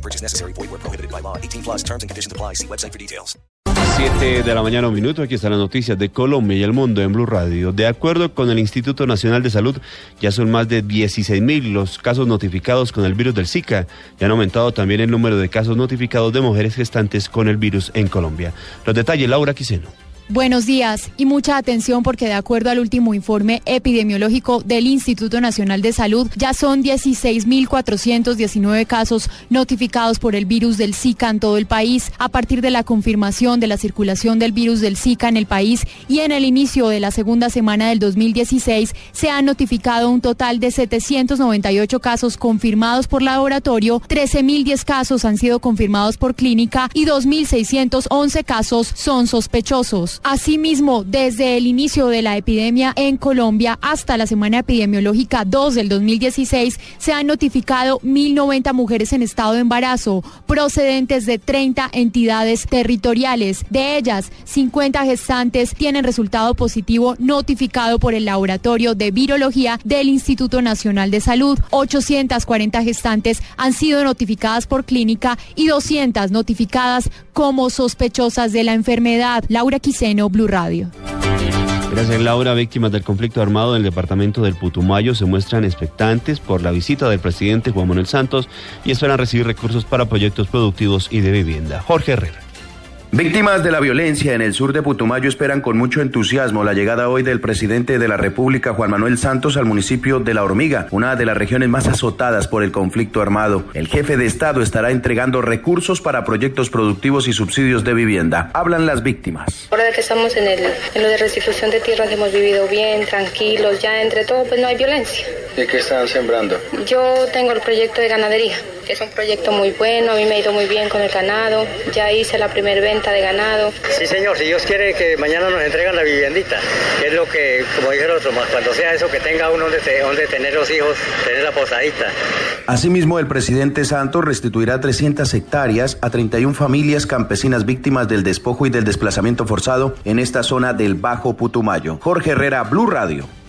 No purchase necessary. Void where prohibited by law. 18 plus terms and conditions apply. See website for details. 7 de la mañana, un minuto. Aquí están las noticias de Colombia y el mundo en Blue Radio. De acuerdo con el Instituto Nacional de Salud, ya son más de 16 mil los casos notificados con el virus del Zika. Ya han aumentado también el número de casos notificados de mujeres gestantes con el virus en Colombia. Los detalles, Laura Quiseno. Buenos días y mucha atención porque de acuerdo al último informe epidemiológico del Instituto Nacional de Salud, ya son 16.419 casos notificados por el virus del Zika en todo el país a partir de la confirmación de la circulación del virus del Zika en el país y en el inicio de la segunda semana del 2016 se han notificado un total de 798 casos confirmados por laboratorio, 13.010 casos han sido confirmados por clínica y 2.611 casos son sospechosos. Asimismo, desde el inicio de la epidemia en Colombia hasta la semana epidemiológica 2 del 2016, se han notificado 1.090 mujeres en estado de embarazo procedentes de 30 entidades territoriales. De ellas, 50 gestantes tienen resultado positivo notificado por el Laboratorio de Virología del Instituto Nacional de Salud. 840 gestantes han sido notificadas por clínica y 200 notificadas como sospechosas de la enfermedad. Laura Blue Radio. Gracias, Laura. Víctimas del conflicto armado del departamento del Putumayo se muestran expectantes por la visita del presidente Juan Manuel Santos y esperan recibir recursos para proyectos productivos y de vivienda. Jorge Herrera. Víctimas de la violencia en el sur de Putumayo esperan con mucho entusiasmo la llegada hoy del presidente de la República, Juan Manuel Santos, al municipio de La Hormiga, una de las regiones más azotadas por el conflicto armado. El jefe de Estado estará entregando recursos para proyectos productivos y subsidios de vivienda. Hablan las víctimas. Ahora que estamos en, el, en lo de restitución de tierras hemos vivido bien, tranquilos, ya entre todo pues no hay violencia. ¿Y qué están sembrando? Yo tengo el proyecto de ganadería, que es un proyecto muy bueno, a mí me ha ido muy bien con el ganado, ya hice la primer venta de ganado. Sí, señor, si Dios quiere que mañana nos entregan la viviendita, que es lo que, como dijeron otros, más cuando sea eso, que tenga uno donde, donde tener los hijos, tener la posadita. Asimismo, el presidente Santos restituirá 300 hectáreas a 31 familias campesinas víctimas del despojo y del desplazamiento forzado en esta zona del Bajo Putumayo. Jorge Herrera, Blue Radio.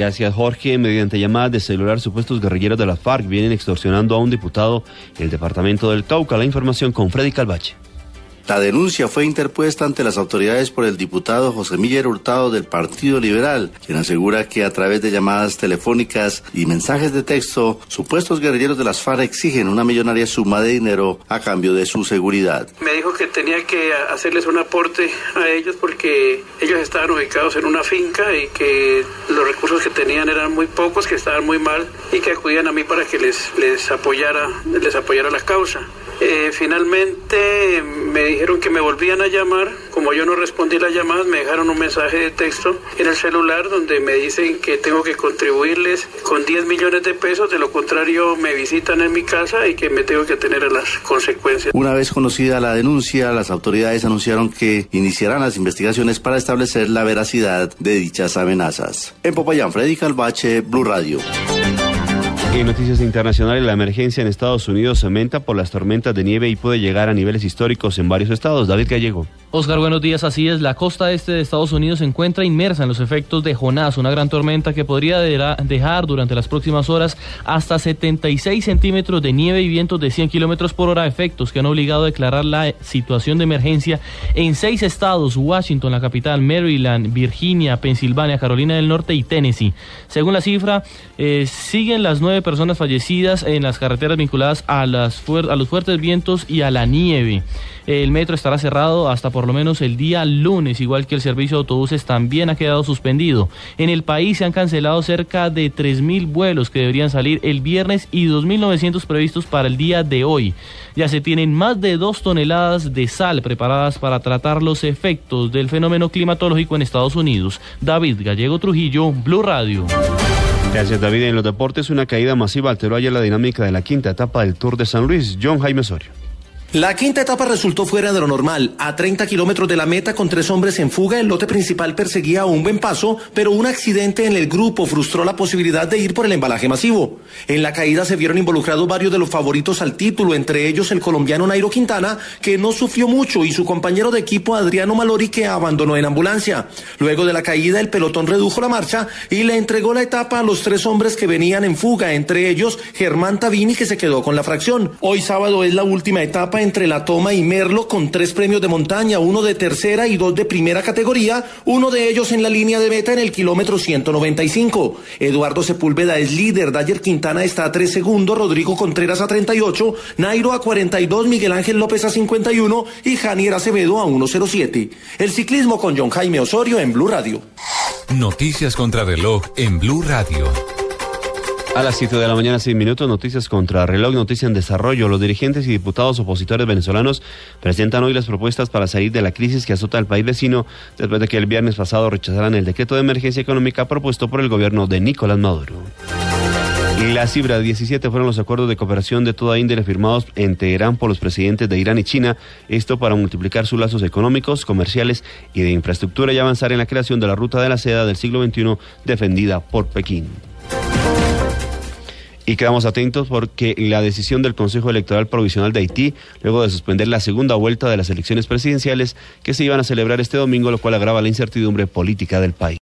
Gracias, Jorge. Mediante llamadas de celular, supuestos guerrilleros de la FARC vienen extorsionando a un diputado en el departamento del Cauca. La información con Freddy Calvache. La denuncia fue interpuesta ante las autoridades por el diputado José Miller Hurtado del Partido Liberal, quien asegura que a través de llamadas telefónicas y mensajes de texto, supuestos guerrilleros de las FARC exigen una millonaria suma de dinero a cambio de su seguridad. Me dijo que tenía que hacerles un aporte a ellos porque ellos estaban ubicados en una finca y que los recursos que tenían eran muy pocos, que estaban muy mal y que acudían a mí para que les, apoyara, les apoyara la causa. Eh, finalmente me dijeron que me volvían a llamar. Como yo no respondí las llamadas, me dejaron un mensaje de texto en el celular donde me dicen que tengo que contribuirles con 10 millones de pesos. De lo contrario, me visitan en mi casa y que me tengo que tener las consecuencias. Una vez conocida la denuncia, las autoridades anunciaron que iniciarán las investigaciones para establecer la veracidad de dichas amenazas. En Popayán, Freddy Calvache, Blue Radio. En noticias internacionales, la emergencia en Estados Unidos se aumenta por las tormentas de nieve y puede llegar a niveles históricos en varios estados. David Gallego. Oscar, buenos días. Así es, la costa este de Estados Unidos se encuentra inmersa en los efectos de Jonás, una gran tormenta que podría dejar durante las próximas horas hasta 76 centímetros de nieve y vientos de 100 kilómetros por hora, efectos que han obligado a declarar la situación de emergencia en seis estados: Washington, la capital, Maryland, Virginia, Pensilvania, Carolina del Norte y Tennessee. Según la cifra, eh, siguen las nueve personas fallecidas en las carreteras vinculadas a, las los fuertes vientos y a la nieve. El metro estará cerrado hasta por lo menos el día lunes, igual que el servicio de autobuses también ha quedado suspendido. En el país se han cancelado cerca de 3.000 vuelos que deberían salir el viernes y 2.900 previstos para el día de hoy. Ya se tienen más de dos toneladas de sal preparadas para tratar los efectos del fenómeno climatológico en Estados Unidos. David Gallego Trujillo, Blue Radio. Gracias, David. En los deportes, una caída masiva alteró ayer la dinámica de la quinta etapa del Tour de San Luis. John Jaime Osorio. La quinta etapa resultó fuera de lo normal. A 30 kilómetros de la meta con tres hombres en fuga, el lote principal perseguía un buen paso, pero un accidente en el grupo frustró la posibilidad de ir por el embalaje masivo. En la caída se vieron involucrados varios de los favoritos al título, entre ellos el colombiano Nairo Quintana, que no sufrió mucho, y su compañero de equipo Adriano Malori, que abandonó en ambulancia. Luego de la caída, el pelotón redujo la marcha y le entregó la etapa a los tres hombres que venían en fuga, entre ellos Germán Tabini, que se quedó con la fracción. Hoy sábado es la última etapa entre La Toma y Merlo con tres premios de montaña, uno de tercera y dos de primera categoría, uno de ellos en la línea de meta en el kilómetro 195. Eduardo Sepúlveda es líder, Dayer Quintana está a tres segundos, Rodrigo Contreras a 38, Nairo a 42, Miguel Ángel López a 51 y Janier Acevedo a 107. El ciclismo con John Jaime Osorio en Blue Radio. Noticias contra reloj en Blue Radio. A las 7 de la mañana, 6 minutos, noticias contra reloj, noticia en desarrollo. Los dirigentes y diputados opositores venezolanos presentan hoy las propuestas para salir de la crisis que azota al país vecino después de que el viernes pasado rechazaran el decreto de emergencia económica propuesto por el gobierno de Nicolás Maduro. La cifra de 17 fueron los acuerdos de cooperación de toda índole firmados en Teherán por los presidentes de Irán y China, esto para multiplicar sus lazos económicos, comerciales y de infraestructura y avanzar en la creación de la ruta de la seda del siglo XXI defendida por Pekín. Y quedamos atentos porque la decisión del Consejo Electoral Provisional de Haití, luego de suspender la segunda vuelta de las elecciones presidenciales que se iban a celebrar este domingo, lo cual agrava la incertidumbre política del país.